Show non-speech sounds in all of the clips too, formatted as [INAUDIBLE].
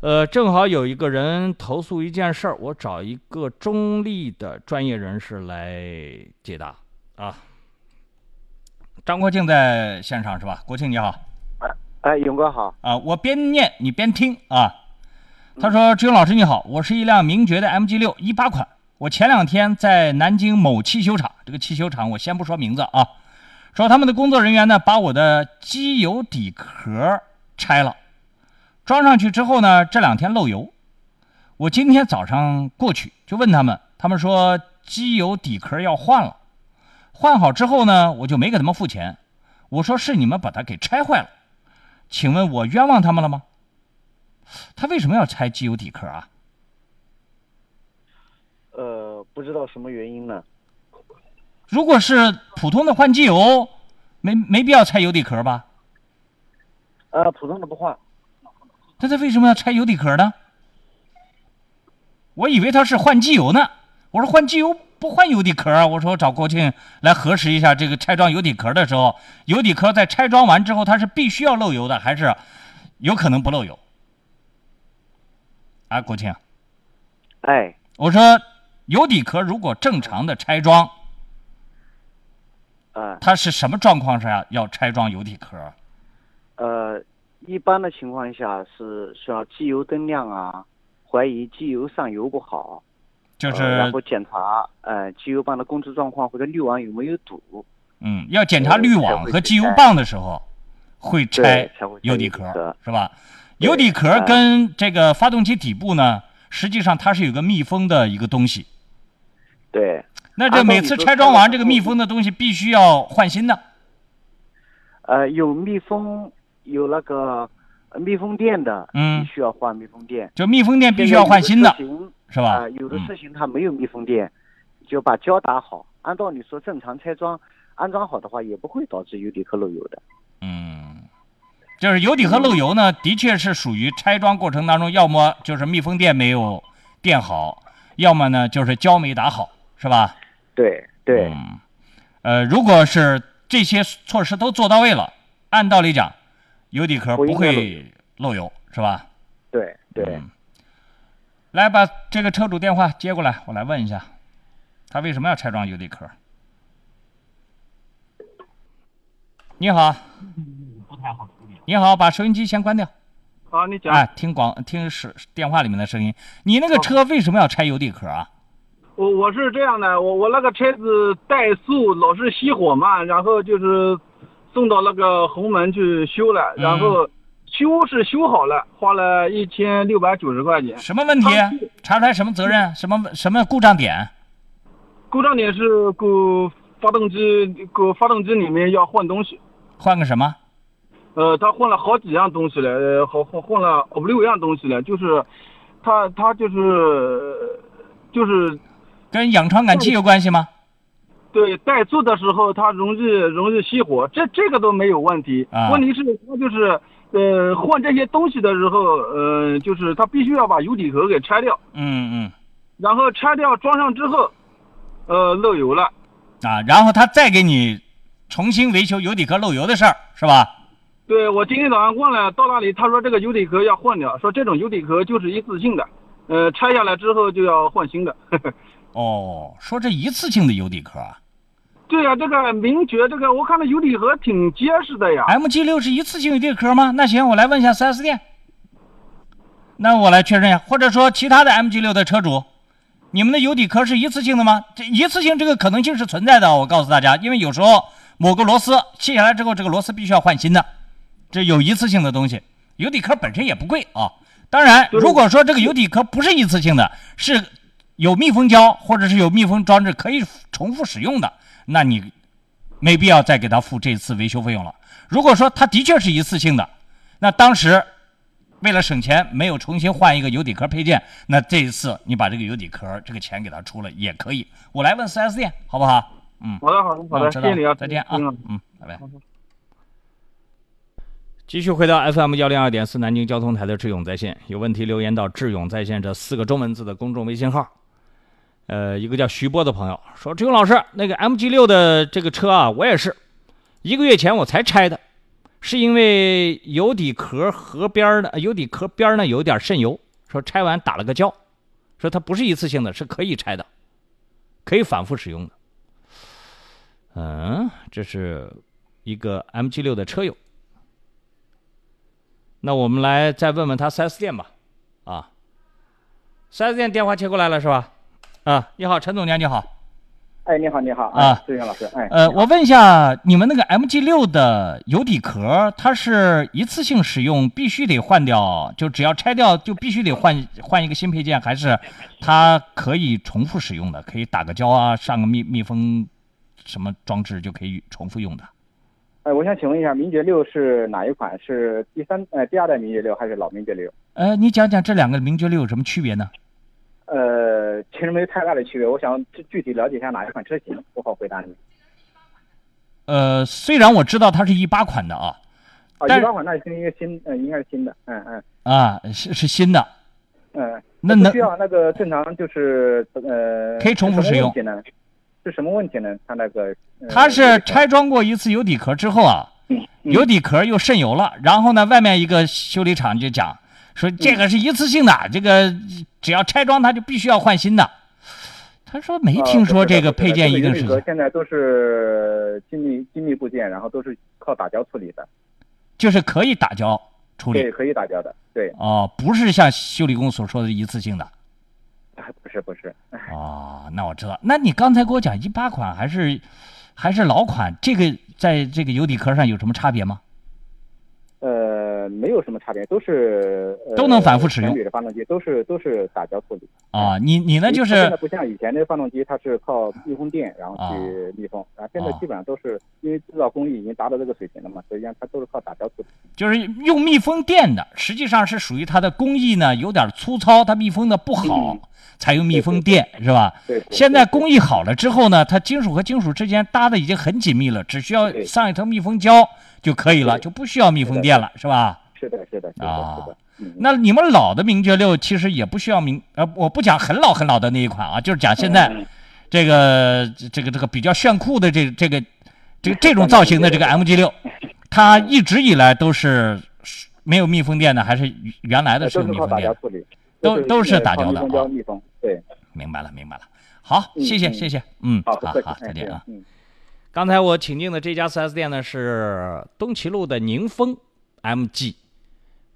呃，正好有一个人投诉一件事儿，我找一个中立的专业人士来解答啊。张国庆在线上是吧？国庆你好。哎，勇哥好。啊，我边念你边听啊。他说：“志勇老师你好，我是一辆名爵的 MG 六一八款，我前两天在南京某汽修厂，这个汽修厂我先不说名字啊，说他们的工作人员呢把我的机油底壳拆了。”装上去之后呢，这两天漏油。我今天早上过去就问他们，他们说机油底壳要换了。换好之后呢，我就没给他们付钱。我说是你们把它给拆坏了，请问我冤枉他们了吗？他为什么要拆机油底壳啊？呃，不知道什么原因呢。如果是普通的换机油，没没必要拆油底壳吧？呃，普通的不换。那他为什么要拆油底壳呢？我以为他是换机油呢。我说换机油不换油底壳啊。我说找国庆来核实一下，这个拆装油底壳的时候，油底壳在拆装完之后，它是必须要漏油的，还是有可能不漏油？啊，国庆。哎，我说油底壳如果正常的拆装，嗯，它是什么状况下要拆装油底壳？呃。一般的情况下是需要机油灯亮啊，怀疑机油上油不好，就是然后检查呃机油泵的工作状况或者滤网有没有堵。嗯，要检查滤网和机油泵的时候，会拆油底壳是吧？油底壳跟这个发动机底部呢，实际上它是有个密封的一个东西。对。那这每次拆装完这个密封的东西必须要换新的。呃，有密封。有那个密封垫的，嗯，必须要换密封垫。就密封垫必须要换新的，是吧？啊，有的车型它没有密封垫，就把胶打好。按道理说，正常拆装安装好的话，也不会导致油底壳漏油的。嗯，就是油底壳漏油呢，的确是属于拆装过程当中，要么就是密封垫没有垫好，要么呢就是胶没打好，是吧？对对。嗯，呃，如果是这些措施都做到位了，按道理讲。油底壳不会漏油，是吧？对对。来，把这个车主电话接过来，我来问一下，他为什么要拆装油底壳？你好。不太好你好，把收音机先关掉。好，你讲。哎，听广听是电话里面的声音。你那个车为什么要拆油底壳啊？我我是这样的，我我那个车子怠速老是熄火嘛，然后就是。送到那个红门去修了，然后修是修好了，花了一千六百九十块钱。什么问题？查出来什么责任？什么什么故障点？故障点是故发动机，故发动机里面要换东西。换个什么？呃，他换了好几样东西了，呃，换换换了五六样东西了，就是，他他就是就是，跟氧传感器有关系吗？对，怠速的时候它容易容易熄火，这这个都没有问题。问题是它就是，呃，换这些东西的时候，呃，就是它必须要把油底壳给拆掉。嗯嗯。然后拆掉装上之后，呃，漏油了。啊，然后他再给你重新维修油底壳漏油的事儿，是吧？对，我今天早上问了，到那里他说这个油底壳要换掉，说这种油底壳就是一次性的，呃，拆下来之后就要换新的。[LAUGHS] 哦，说这一次性的油底壳啊？对呀，这个名爵，这个我看到油底壳挺结实的呀。MG 六是一次性油底壳吗？那行，我来问一下 4S 店。那我来确认一下，或者说其他的 MG 六的车主，你们的油底壳是一次性的吗？这一次性这个可能性是存在的，我告诉大家，因为有时候某个螺丝卸下来之后，这个螺丝必须要换新的，这有一次性的东西。油底壳本身也不贵啊。当然，如果说这个油底壳不是一次性的，是。有密封胶或者是有密封装置可以重复使用的，那你没必要再给他付这次维修费用了。如果说它的确是一次性的，那当时为了省钱没有重新换一个油底壳配件，那这一次你把这个油底壳这个钱给他出了也可以。我来问 4S 店好不好？嗯，好的好的好的，谢谢你啊，再见啊，嗯，拜拜。继续回到 FM 幺零二点四南京交通台的智勇在线，有问题留言到智勇在线这四个中文字的公众微信号。呃，一个叫徐波的朋友说：“志勇老师，那个 MG 六的这个车啊，我也是一个月前我才拆的，是因为油底壳和边儿呢，油底壳边儿呢有点渗油，说拆完打了个胶，说它不是一次性的，是可以拆的，可以反复使用的。嗯，这是一个 MG 六的车友。那我们来再问问他 4S 店吧，啊，4S 店电话接过来了是吧？啊，你好，陈总监，你好。哎，你好，你好啊，志远老师，哎，呃，我问一下，你们那个 MG 六的油底壳，它是一次性使用，必须得换掉，就只要拆掉就必须得换换一个新配件，还是它可以重复使用的，可以打个胶啊，上个密密封什么装置就可以重复用的？哎，我想请问一下，名爵六是哪一款？是第三呃第二代名爵六还是老名爵六？呃，你讲讲这两个名爵六有什么区别呢？呃，其实没有太大的区别。我想具具体了解一下哪一款车型，不好回答你。呃，虽然我知道它是一八款的啊，啊，一八款那是一个新，呃，应该是新的，嗯嗯啊，是是新的，嗯。那能需要那个正常就是呃。可以重复使用是什么问题呢？是什么问题呢？它那个。呃它是拆装过一次油底壳之后啊，嗯油底壳又渗油了，然后呢，外面一个修理厂就讲说这个是一次性的，这个只要拆装它就必须要换新的。他说没听说这个配件一定是。是这个现在都是精密精密部件，然后都是靠打胶处理的。就是可以打胶处理。对，可以打胶的。对。哦，不是像修理工所说的一次性的。啊，不是不是。哦，那我知道。那你刚才给我讲一八款还是还是老款，这个在这个油底壳上有什么差别吗？呃，没有什么差别，都是、呃、都能反复使用。的发动机都是都是打胶处理。啊，你你呢？就是现在不像以前的发动机，它是靠密封垫然后去密封，啊，现在基本上都是因为制造工艺已经达到这个水平了嘛，所以它都是靠打胶处理。就是用密封垫的，实际上是属于它的工艺呢有点粗糙，它密封的不好，嗯、才用密封垫是吧？对。现在工艺好了之后呢，它金属和金属之间搭的已经很紧密了，只需要上一层密封胶就可以了，就不需要密封垫了，是吧？是的，是的，是的，啊是的。嗯、那你们老的名爵六其实也不需要名呃，我不讲很老很老的那一款啊，就是讲现在这个、这个这个比较炫酷的这这个这个 [LAUGHS] 这种造型的这个 MG 六，[LAUGHS] 它一直以来都是没有密封垫的，还是原来的是有密封垫？都都是打胶的啊。密封对，明白了，明白了。好，谢谢，谢谢，嗯，好，好，再见啊。嗯。刚才我请进的这家 4S 店呢是东齐路的宁丰 MG。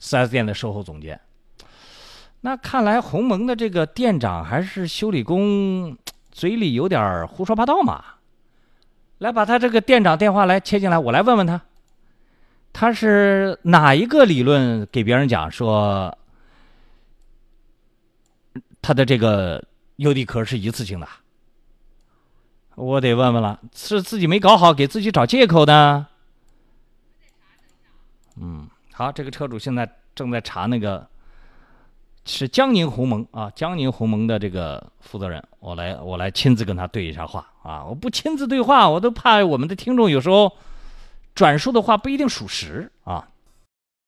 4S 店的售后总监，那看来鸿蒙的这个店长还是修理工，嘴里有点胡说八道嘛。来，把他这个店长电话来切进来，我来问问他，他是哪一个理论给别人讲说他的这个油底壳是一次性的？我得问问了，是自己没搞好，给自己找借口呢？嗯。好，这个车主现在正在查那个是江宁鸿蒙啊，江宁鸿蒙的这个负责人，我来我来亲自跟他对一下话啊！我不亲自对话，我都怕我们的听众有时候转述的话不一定属实啊。